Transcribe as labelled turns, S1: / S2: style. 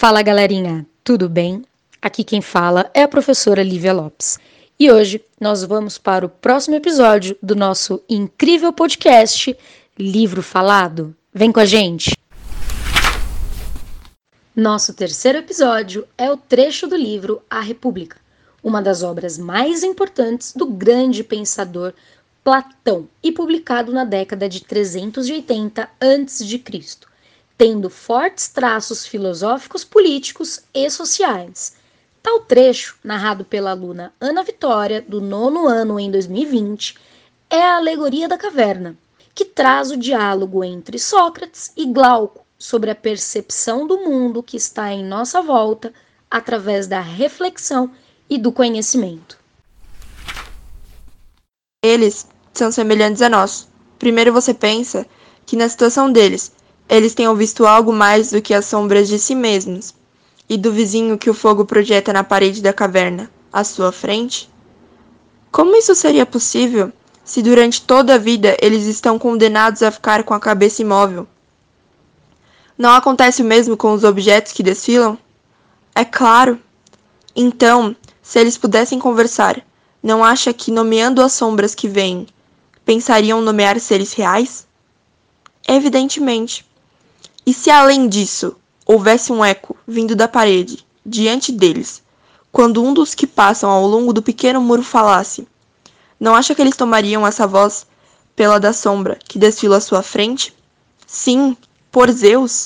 S1: Fala galerinha, tudo bem? Aqui quem fala é a professora Lívia Lopes. E hoje nós vamos para o próximo episódio do nosso incrível podcast Livro Falado. Vem com a gente! Nosso terceiro episódio é o trecho do livro A República, uma das obras mais importantes do grande pensador Platão e publicado na década de 380 a.C tendo fortes traços filosóficos, políticos e sociais. Tal trecho, narrado pela aluna Ana Vitória, do nono ano em 2020, é a Alegoria da Caverna, que traz o diálogo entre Sócrates e Glauco sobre a percepção do mundo que está em nossa volta através da reflexão e do conhecimento.
S2: Eles são semelhantes a nós. Primeiro você pensa que na situação deles eles tenham visto algo mais do que as sombras de si mesmos e do vizinho que o fogo projeta na parede da caverna, à sua frente? Como isso seria possível se durante toda a vida eles estão condenados a ficar com a cabeça imóvel? Não acontece o mesmo com os objetos que desfilam? É claro. Então, se eles pudessem conversar, não acha que, nomeando as sombras que vêm, pensariam nomear seres reais? Evidentemente. E se além disso houvesse um eco vindo da parede, diante deles, quando um dos que passam ao longo do pequeno muro falasse, não acha que eles tomariam essa voz pela da sombra que desfila à sua frente? Sim, por Zeus!